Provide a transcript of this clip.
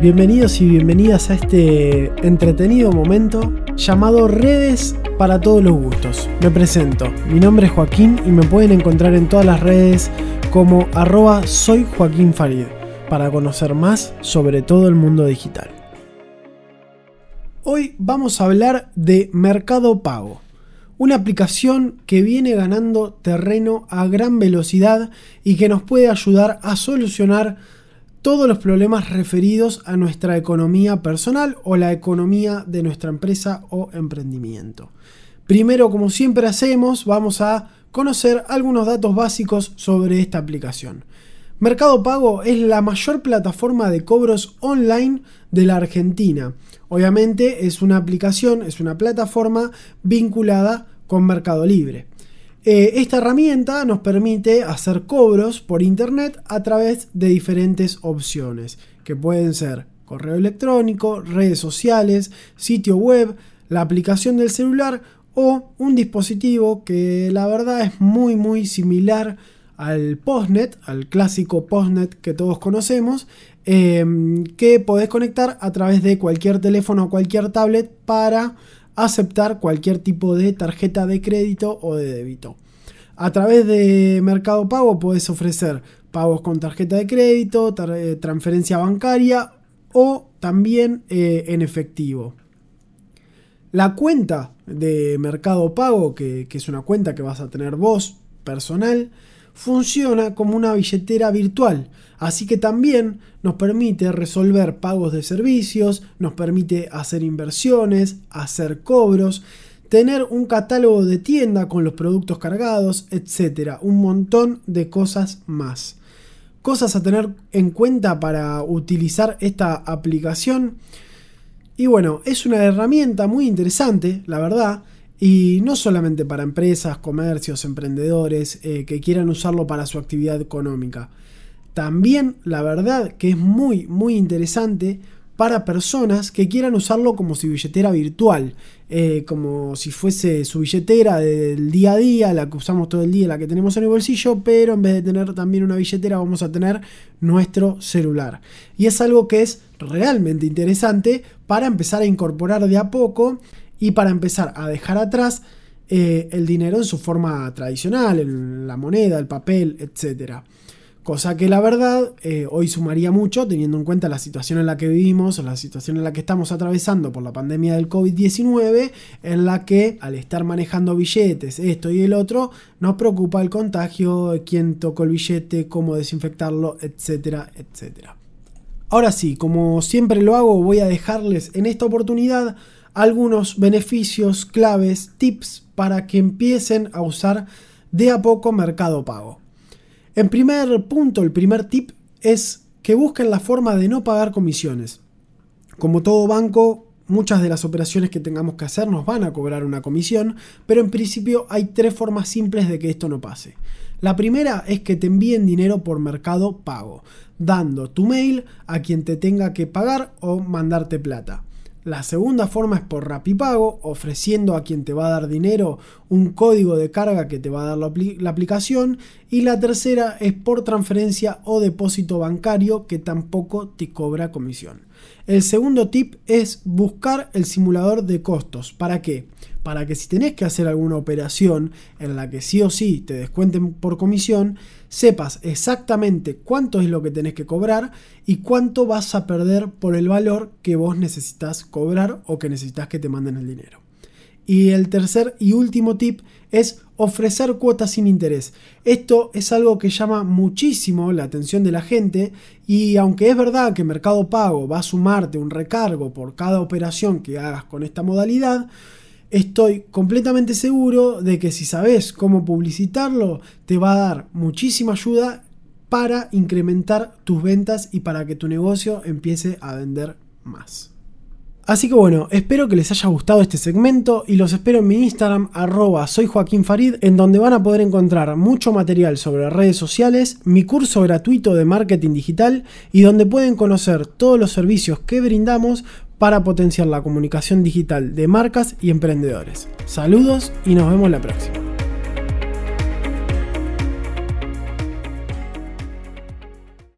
Bienvenidos y bienvenidas a este entretenido momento llamado Redes para todos los gustos. Me presento, mi nombre es Joaquín y me pueden encontrar en todas las redes como arroba soy Joaquín para conocer más sobre todo el mundo digital. Hoy vamos a hablar de Mercado Pago una aplicación que viene ganando terreno a gran velocidad y que nos puede ayudar a solucionar todos los problemas referidos a nuestra economía personal o la economía de nuestra empresa o emprendimiento. Primero, como siempre hacemos, vamos a conocer algunos datos básicos sobre esta aplicación. Mercado Pago es la mayor plataforma de cobros online de la Argentina. Obviamente es una aplicación, es una plataforma vinculada con Mercado Libre. Eh, esta herramienta nos permite hacer cobros por Internet a través de diferentes opciones, que pueden ser correo electrónico, redes sociales, sitio web, la aplicación del celular o un dispositivo que la verdad es muy muy similar al Postnet, al clásico Postnet que todos conocemos, eh, que podés conectar a través de cualquier teléfono o cualquier tablet para aceptar cualquier tipo de tarjeta de crédito o de débito. A través de Mercado Pago puedes ofrecer pagos con tarjeta de crédito, eh, transferencia bancaria o también eh, en efectivo. La cuenta de Mercado Pago, que, que es una cuenta que vas a tener vos personal, funciona como una billetera virtual, así que también nos permite resolver pagos de servicios, nos permite hacer inversiones, hacer cobros, tener un catálogo de tienda con los productos cargados, etc. Un montón de cosas más. Cosas a tener en cuenta para utilizar esta aplicación. Y bueno, es una herramienta muy interesante, la verdad. Y no solamente para empresas, comercios, emprendedores eh, que quieran usarlo para su actividad económica. También la verdad que es muy, muy interesante para personas que quieran usarlo como su billetera virtual, eh, como si fuese su billetera del día a día, la que usamos todo el día, la que tenemos en el bolsillo, pero en vez de tener también una billetera vamos a tener nuestro celular. Y es algo que es realmente interesante para empezar a incorporar de a poco y para empezar a dejar atrás eh, el dinero en su forma tradicional, en la moneda, el papel, etc. Cosa que la verdad eh, hoy sumaría mucho teniendo en cuenta la situación en la que vivimos, la situación en la que estamos atravesando por la pandemia del COVID-19, en la que al estar manejando billetes, esto y el otro, nos preocupa el contagio, quién tocó el billete, cómo desinfectarlo, etcétera, etcétera. Ahora sí, como siempre lo hago, voy a dejarles en esta oportunidad algunos beneficios, claves, tips para que empiecen a usar de a poco Mercado Pago. En primer punto, el primer tip es que busquen la forma de no pagar comisiones. Como todo banco, muchas de las operaciones que tengamos que hacer nos van a cobrar una comisión, pero en principio hay tres formas simples de que esto no pase. La primera es que te envíen dinero por mercado pago, dando tu mail a quien te tenga que pagar o mandarte plata. La segunda forma es por Rapipago, ofreciendo a quien te va a dar dinero un código de carga que te va a dar la, la, aplicación. Y la tercera es por transferencia o depósito bancario que tampoco te cobra comisión. El segundo tip es buscar el simulador de costos. ¿Para qué? Para que si tenés que hacer alguna operación en la que sí o sí te descuenten por comisión, sepas exactamente cuánto es lo que tenés que cobrar y cuánto vas a perder por el valor que vos necesitas cobrar o que necesitas que te manden el dinero. Y el tercer y último tip es ofrecer cuotas sin interés. Esto es algo que llama muchísimo la atención de la gente y aunque es verdad que Mercado Pago va a sumarte un recargo por cada operación que hagas con esta modalidad, estoy completamente seguro de que si sabes cómo publicitarlo, te va a dar muchísima ayuda para incrementar tus ventas y para que tu negocio empiece a vender más. Así que bueno, espero que les haya gustado este segmento y los espero en mi Instagram arroba soy Joaquín Farid en donde van a poder encontrar mucho material sobre redes sociales, mi curso gratuito de marketing digital y donde pueden conocer todos los servicios que brindamos para potenciar la comunicación digital de marcas y emprendedores. Saludos y nos vemos la próxima.